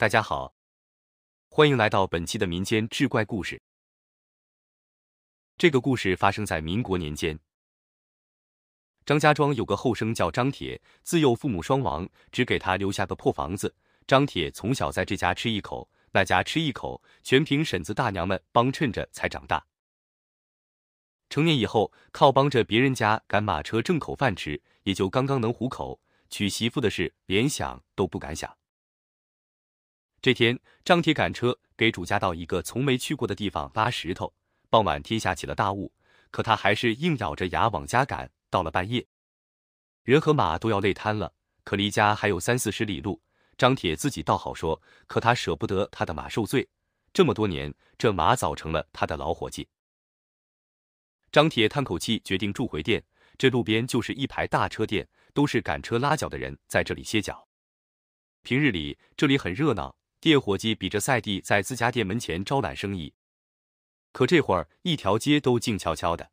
大家好，欢迎来到本期的民间志怪故事。这个故事发生在民国年间，张家庄有个后生叫张铁，自幼父母双亡，只给他留下个破房子。张铁从小在这家吃一口，那家吃一口，全凭婶子大娘们帮衬着才长大。成年以后，靠帮着别人家赶马车挣口饭吃，也就刚刚能糊口。娶媳妇的事，连想都不敢想。这天，张铁赶车给主家到一个从没去过的地方拉石头。傍晚，天下起了大雾，可他还是硬咬着牙往家赶。到了半夜，人和马都要累瘫了，可离家还有三四十里路。张铁自己倒好说，可他舍不得他的马受罪。这么多年，这马早成了他的老伙计。张铁叹口气，决定住回店。这路边就是一排大车店，都是赶车拉脚的人在这里歇脚。平日里这里很热闹。店伙计比着赛地在自家店门前招揽生意，可这会儿一条街都静悄悄的。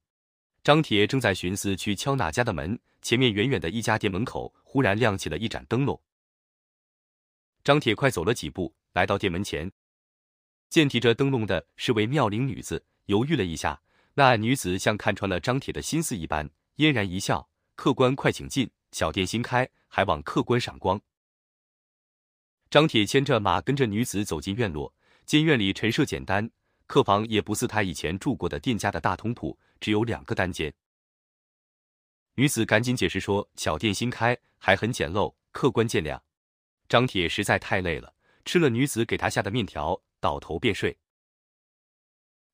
张铁正在寻思去敲哪家的门，前面远远的一家店门口忽然亮起了一盏灯笼。张铁快走了几步，来到店门前，见提着灯笼的是位妙龄女子，犹豫了一下，那女子像看穿了张铁的心思一般，嫣然一笑：“客官快请进，小店新开，还望客官赏光。”张铁牵着马，跟着女子走进院落。见院里陈设简单，客房也不似他以前住过的店家的大通铺，只有两个单间。女子赶紧解释说：“小店新开，还很简陋，客官见谅。”张铁实在太累了，吃了女子给他下的面条，倒头便睡。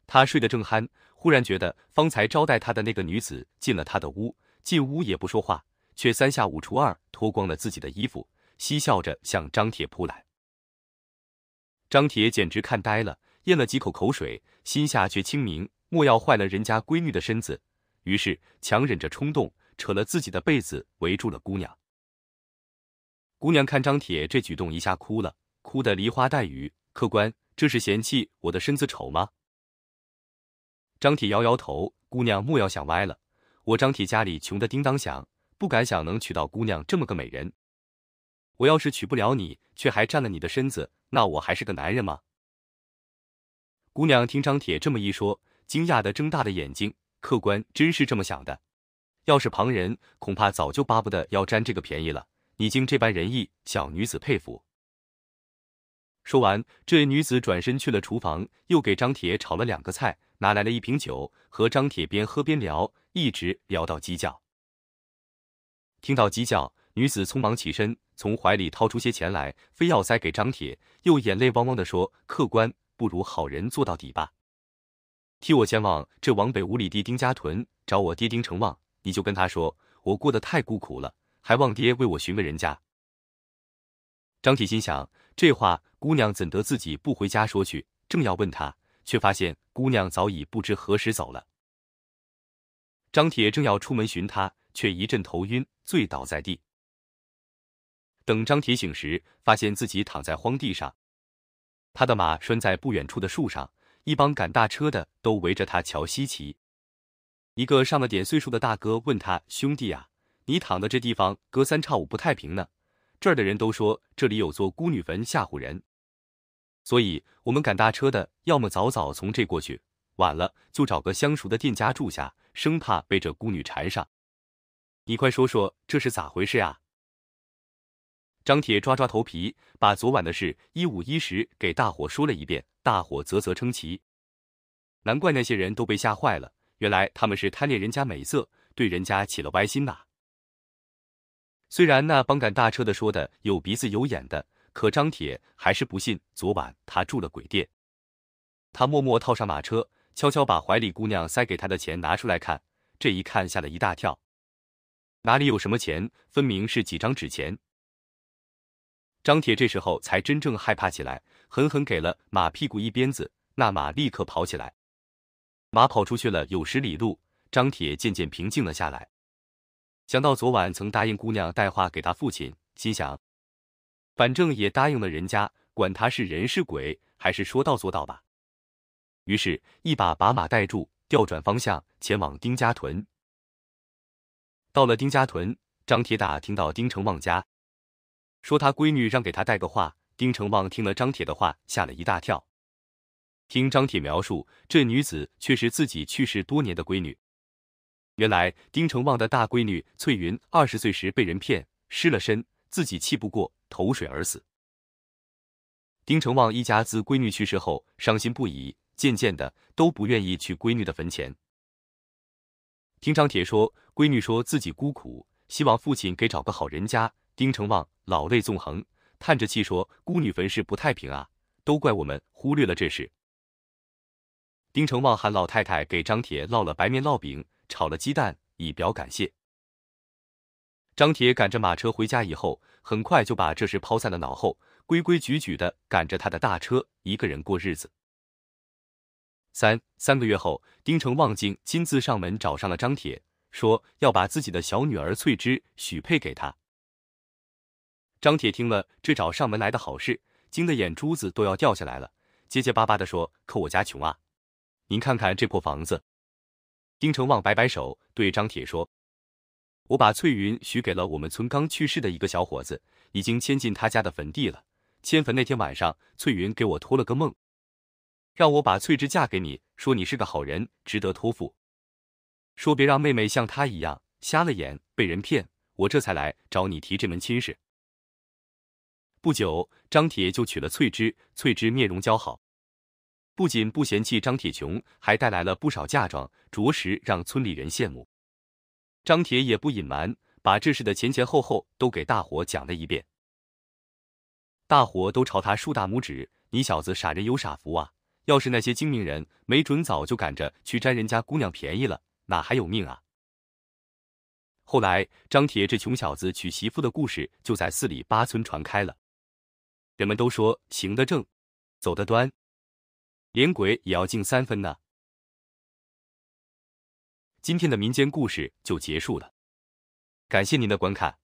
他睡得正酣，忽然觉得方才招待他的那个女子进了他的屋，进屋也不说话，却三下五除二脱光了自己的衣服。嬉笑着向张铁扑来，张铁简直看呆了，咽了几口口水，心下却清明，莫要坏了人家闺女的身子，于是强忍着冲动，扯了自己的被子围住了姑娘。姑娘看张铁这举动，一下哭了，哭得梨花带雨。客官，这是嫌弃我的身子丑吗？张铁摇摇头，姑娘莫要想歪了，我张铁家里穷得叮当响，不敢想能娶到姑娘这么个美人。我要是娶不了你，却还占了你的身子，那我还是个男人吗？姑娘听张铁这么一说，惊讶的睁大了眼睛。客官真是这么想的？要是旁人，恐怕早就巴不得要占这个便宜了。你竟这般仁义，小女子佩服。说完，这女子转身去了厨房，又给张铁炒了两个菜，拿来了一瓶酒，和张铁边喝边聊，一直聊到鸡叫。听到鸡叫。女子匆忙起身，从怀里掏出些钱来，非要塞给张铁，又眼泪汪汪地说：“客官，不如好人做到底吧，替我前往这往北五里地丁家屯找我爹丁成旺，你就跟他说，我过得太孤苦了，还望爹为我寻个人家。”张铁心想，这话姑娘怎得自己不回家说去？正要问他，却发现姑娘早已不知何时走了。张铁正要出门寻她，却一阵头晕，醉倒在地。等张铁醒时，发现自己躺在荒地上，他的马拴在不远处的树上，一帮赶大车的都围着他瞧稀奇。一个上了点岁数的大哥问他：“兄弟啊，你躺的这地方隔三差五不太平呢。这儿的人都说这里有座孤女坟吓唬人，所以我们赶大车的要么早早从这过去，晚了就找个相熟的店家住下，生怕被这孤女缠上。你快说说这是咋回事啊？”张铁抓抓头皮，把昨晚的事一五一十给大伙说了一遍。大伙啧啧称奇，难怪那些人都被吓坏了。原来他们是贪恋人家美色，对人家起了歪心呐。虽然那帮赶大车的说的有鼻子有眼的，可张铁还是不信昨晚他住了鬼店。他默默套上马车，悄悄把怀里姑娘塞给他的钱拿出来看。这一看，吓了一大跳，哪里有什么钱？分明是几张纸钱。张铁这时候才真正害怕起来，狠狠给了马屁股一鞭子，那马立刻跑起来。马跑出去了有十里路，张铁渐渐平静了下来。想到昨晚曾答应姑娘带话给他父亲，心想，反正也答应了人家，管他是人是鬼，还是说到做到吧。于是，一把把马带住，调转方向前往丁家屯。到了丁家屯，张铁打听到丁成旺家。说他闺女让给他带个话，丁成旺听了张铁的话，吓了一大跳。听张铁描述，这女子却是自己去世多年的闺女。原来丁成旺的大闺女翠云二十岁时被人骗，失了身，自己气不过，投水而死。丁成旺一家自闺女去世后伤心不已，渐渐的都不愿意去闺女的坟前。听张铁说，闺女说自己孤苦，希望父亲给找个好人家。丁成旺老泪纵横，叹着气说：“孤女坟事不太平啊，都怪我们忽略了这事。”丁成旺喊老太太给张铁烙了白面烙饼，炒了鸡蛋，以表感谢。张铁赶着马车回家以后，很快就把这事抛在了脑后。规规矩矩的赶着他的大车，一个人过日子。三三个月后，丁成旺竟亲自上门找上了张铁，说要把自己的小女儿翠芝许配给他。张铁听了这找上门来的好事，惊得眼珠子都要掉下来了，结结巴巴的说：“可我家穷啊，您看看这破房子。”丁成旺摆摆手，对张铁说：“我把翠云许给了我们村刚去世的一个小伙子，已经迁进他家的坟地了。”迁坟那天晚上，翠云给我托了个梦，让我把翠芝嫁给你，说你是个好人，值得托付，说别让妹妹像她一样瞎了眼被人骗，我这才来找你提这门亲事。不久，张铁就娶了翠芝，翠芝面容姣好，不仅不嫌弃张铁穷，还带来了不少嫁妆，着实让村里人羡慕。张铁也不隐瞒，把这事的前前后后都给大伙讲了一遍。大伙都朝他竖大拇指，你小子傻人有傻福啊！要是那些精明人，没准早就赶着去占人家姑娘便宜了，哪还有命啊？后来张铁这穷小子娶媳妇的故事就在四里八村传开了，人们都说行得正，走得端，连鬼也要敬三分呢。今天的民间故事就结束了，感谢您的观看。